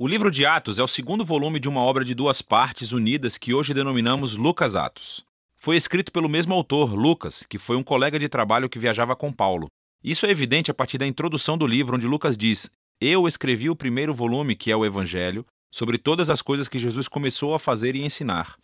O livro de Atos é o segundo volume de uma obra de duas partes unidas que hoje denominamos Lucas Atos. Foi escrito pelo mesmo autor, Lucas, que foi um colega de trabalho que viajava com Paulo. Isso é evidente a partir da introdução do livro, onde Lucas diz: Eu escrevi o primeiro volume, que é o Evangelho, sobre todas as coisas que Jesus começou a fazer e ensinar.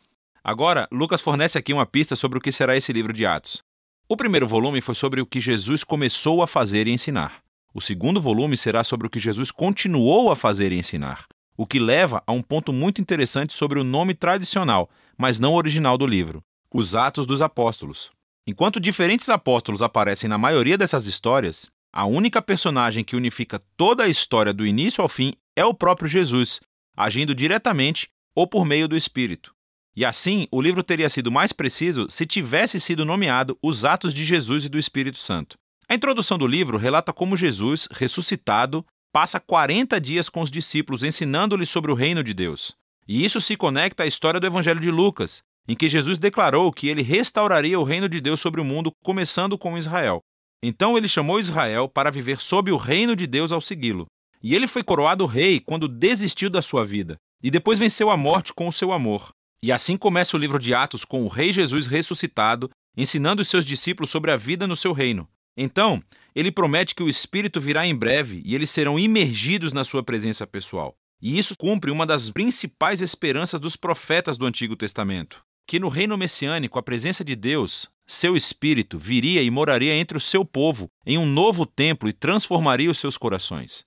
Agora, Lucas fornece aqui uma pista sobre o que será esse livro de Atos. O primeiro volume foi sobre o que Jesus começou a fazer e ensinar. O segundo volume será sobre o que Jesus continuou a fazer e ensinar, o que leva a um ponto muito interessante sobre o nome tradicional, mas não original do livro: os Atos dos Apóstolos. Enquanto diferentes apóstolos aparecem na maioria dessas histórias, a única personagem que unifica toda a história do início ao fim é o próprio Jesus, agindo diretamente ou por meio do Espírito. E assim, o livro teria sido mais preciso se tivesse sido nomeado Os Atos de Jesus e do Espírito Santo. A introdução do livro relata como Jesus, ressuscitado, passa 40 dias com os discípulos ensinando-lhes sobre o reino de Deus. E isso se conecta à história do Evangelho de Lucas, em que Jesus declarou que ele restauraria o reino de Deus sobre o mundo, começando com Israel. Então ele chamou Israel para viver sob o reino de Deus ao segui-lo. E ele foi coroado rei quando desistiu da sua vida, e depois venceu a morte com o seu amor. E assim começa o livro de Atos com o rei Jesus ressuscitado, ensinando os seus discípulos sobre a vida no seu reino. Então, ele promete que o Espírito virá em breve e eles serão imergidos na sua presença pessoal. E isso cumpre uma das principais esperanças dos profetas do Antigo Testamento: que no reino messiânico a presença de Deus, seu Espírito, viria e moraria entre o seu povo em um novo templo e transformaria os seus corações.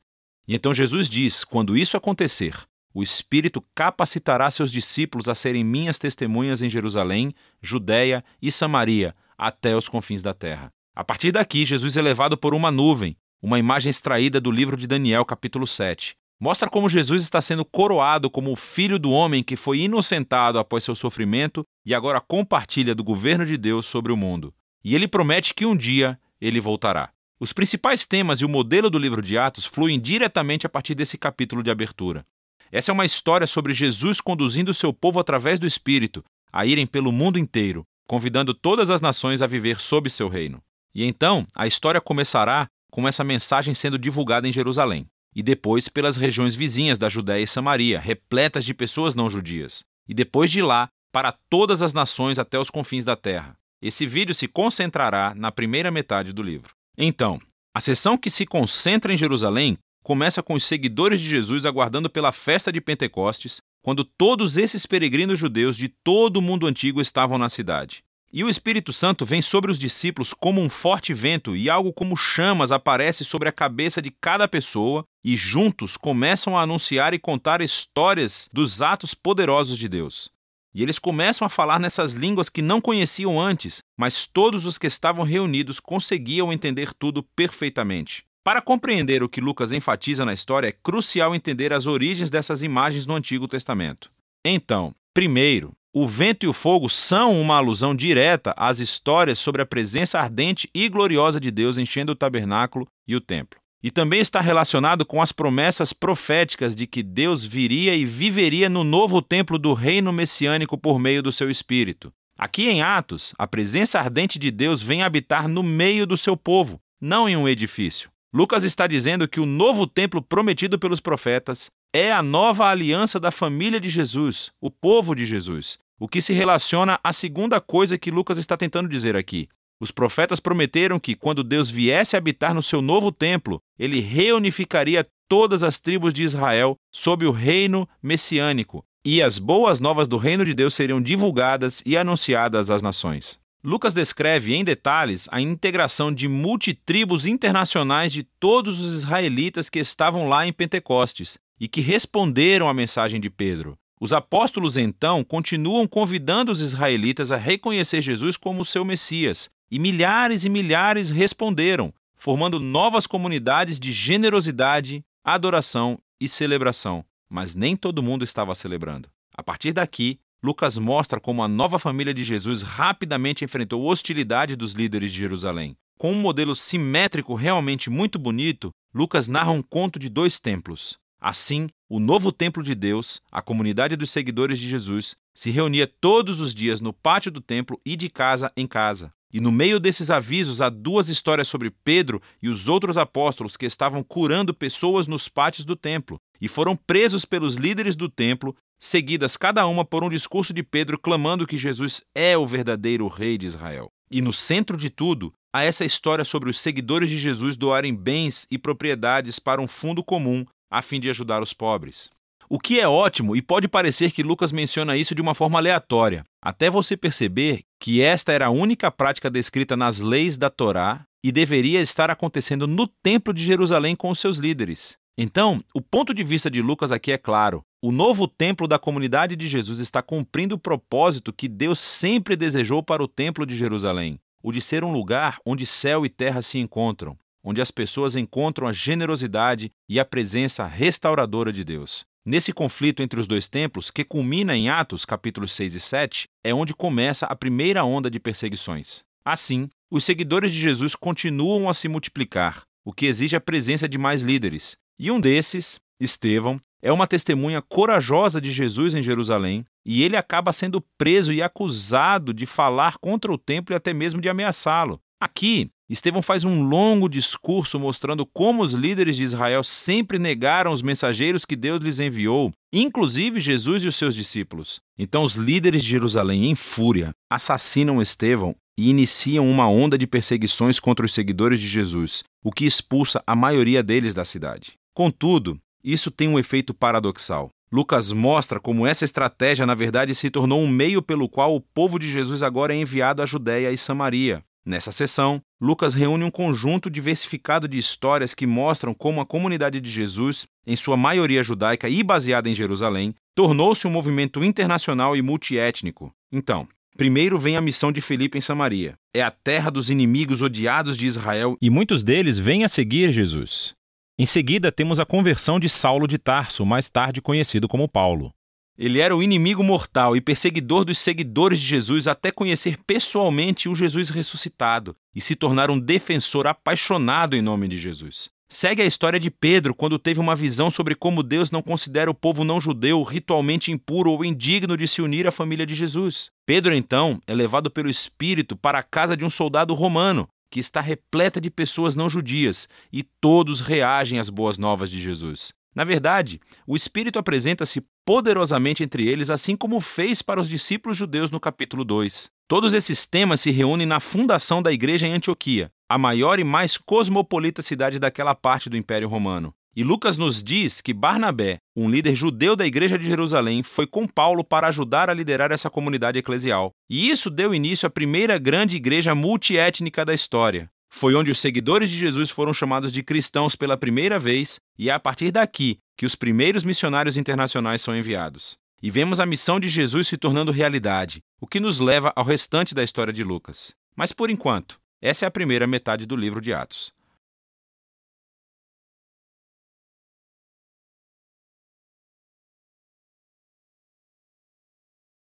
E então Jesus diz: quando isso acontecer, o Espírito capacitará seus discípulos a serem minhas testemunhas em Jerusalém, Judéia e Samaria, até os confins da terra. A partir daqui, Jesus é levado por uma nuvem, uma imagem extraída do livro de Daniel, capítulo 7. Mostra como Jesus está sendo coroado como o filho do homem que foi inocentado após seu sofrimento e agora compartilha do governo de Deus sobre o mundo. E ele promete que um dia ele voltará. Os principais temas e o modelo do livro de Atos fluem diretamente a partir desse capítulo de abertura. Essa é uma história sobre Jesus conduzindo seu povo através do Espírito a irem pelo mundo inteiro, convidando todas as nações a viver sob seu reino. E então a história começará com essa mensagem sendo divulgada em Jerusalém, e depois pelas regiões vizinhas da Judéia e Samaria, repletas de pessoas não judias, e depois de lá para todas as nações até os confins da terra. Esse vídeo se concentrará na primeira metade do livro. Então, a sessão que se concentra em Jerusalém começa com os seguidores de Jesus aguardando pela festa de Pentecostes, quando todos esses peregrinos judeus de todo o mundo antigo estavam na cidade. E o Espírito Santo vem sobre os discípulos como um forte vento, e algo como chamas aparece sobre a cabeça de cada pessoa, e juntos começam a anunciar e contar histórias dos atos poderosos de Deus. E eles começam a falar nessas línguas que não conheciam antes, mas todos os que estavam reunidos conseguiam entender tudo perfeitamente. Para compreender o que Lucas enfatiza na história, é crucial entender as origens dessas imagens no Antigo Testamento. Então, primeiro, o vento e o fogo são uma alusão direta às histórias sobre a presença ardente e gloriosa de Deus enchendo o tabernáculo e o templo. E também está relacionado com as promessas proféticas de que Deus viria e viveria no novo templo do reino messiânico por meio do seu espírito. Aqui em Atos, a presença ardente de Deus vem habitar no meio do seu povo, não em um edifício. Lucas está dizendo que o novo templo prometido pelos profetas é a nova aliança da família de Jesus, o povo de Jesus, o que se relaciona à segunda coisa que Lucas está tentando dizer aqui. Os profetas prometeram que, quando Deus viesse habitar no seu novo templo, ele reunificaria todas as tribos de Israel sob o reino messiânico, e as boas novas do reino de Deus seriam divulgadas e anunciadas às nações. Lucas descreve em detalhes a integração de multitribos internacionais de todos os israelitas que estavam lá em Pentecostes e que responderam à mensagem de Pedro. Os apóstolos então continuam convidando os israelitas a reconhecer Jesus como seu Messias, e milhares e milhares responderam, formando novas comunidades de generosidade, adoração e celebração. Mas nem todo mundo estava celebrando. A partir daqui, Lucas mostra como a nova família de Jesus rapidamente enfrentou hostilidade dos líderes de Jerusalém. Com um modelo simétrico realmente muito bonito, Lucas narra um conto de dois templos. Assim, o novo templo de Deus, a comunidade dos seguidores de Jesus, se reunia todos os dias no pátio do templo e de casa em casa. E no meio desses avisos há duas histórias sobre Pedro e os outros apóstolos que estavam curando pessoas nos pátios do templo e foram presos pelos líderes do templo, seguidas cada uma por um discurso de Pedro clamando que Jesus é o verdadeiro rei de Israel. E no centro de tudo, há essa história sobre os seguidores de Jesus doarem bens e propriedades para um fundo comum a fim de ajudar os pobres. O que é ótimo e pode parecer que Lucas menciona isso de uma forma aleatória, até você perceber que esta era a única prática descrita nas leis da Torá e deveria estar acontecendo no Templo de Jerusalém com os seus líderes. Então, o ponto de vista de Lucas aqui é claro. O novo templo da comunidade de Jesus está cumprindo o propósito que Deus sempre desejou para o Templo de Jerusalém: o de ser um lugar onde céu e terra se encontram, onde as pessoas encontram a generosidade e a presença restauradora de Deus. Nesse conflito entre os dois templos, que culmina em Atos capítulos 6 e 7, é onde começa a primeira onda de perseguições. Assim, os seguidores de Jesus continuam a se multiplicar, o que exige a presença de mais líderes. E um desses, Estevão, é uma testemunha corajosa de Jesus em Jerusalém, e ele acaba sendo preso e acusado de falar contra o templo e até mesmo de ameaçá-lo. Aqui, Estevão faz um longo discurso mostrando como os líderes de Israel sempre negaram os mensageiros que Deus lhes enviou, inclusive Jesus e os seus discípulos. Então, os líderes de Jerusalém, em fúria, assassinam Estevão e iniciam uma onda de perseguições contra os seguidores de Jesus, o que expulsa a maioria deles da cidade. Contudo, isso tem um efeito paradoxal. Lucas mostra como essa estratégia, na verdade, se tornou um meio pelo qual o povo de Jesus agora é enviado à Judéia e Samaria. Nessa sessão, Lucas reúne um conjunto diversificado de histórias que mostram como a comunidade de Jesus, em sua maioria judaica e baseada em Jerusalém, tornou-se um movimento internacional e multiétnico. Então, primeiro vem a missão de Felipe em Samaria. É a terra dos inimigos odiados de Israel e muitos deles vêm a seguir Jesus. Em seguida, temos a conversão de Saulo de Tarso, mais tarde conhecido como Paulo. Ele era o inimigo mortal e perseguidor dos seguidores de Jesus até conhecer pessoalmente o Jesus ressuscitado e se tornar um defensor apaixonado em nome de Jesus. Segue a história de Pedro quando teve uma visão sobre como Deus não considera o povo não judeu ritualmente impuro ou indigno de se unir à família de Jesus. Pedro, então, é levado pelo Espírito para a casa de um soldado romano, que está repleta de pessoas não judias, e todos reagem às boas novas de Jesus. Na verdade, o Espírito apresenta-se poderosamente entre eles, assim como fez para os discípulos judeus no capítulo 2. Todos esses temas se reúnem na fundação da igreja em Antioquia, a maior e mais cosmopolita cidade daquela parte do Império Romano. E Lucas nos diz que Barnabé, um líder judeu da igreja de Jerusalém, foi com Paulo para ajudar a liderar essa comunidade eclesial. E isso deu início à primeira grande igreja multiétnica da história. Foi onde os seguidores de Jesus foram chamados de cristãos pela primeira vez, e é a partir daqui que os primeiros missionários internacionais são enviados. E vemos a missão de Jesus se tornando realidade, o que nos leva ao restante da história de Lucas. Mas por enquanto, essa é a primeira metade do livro de Atos.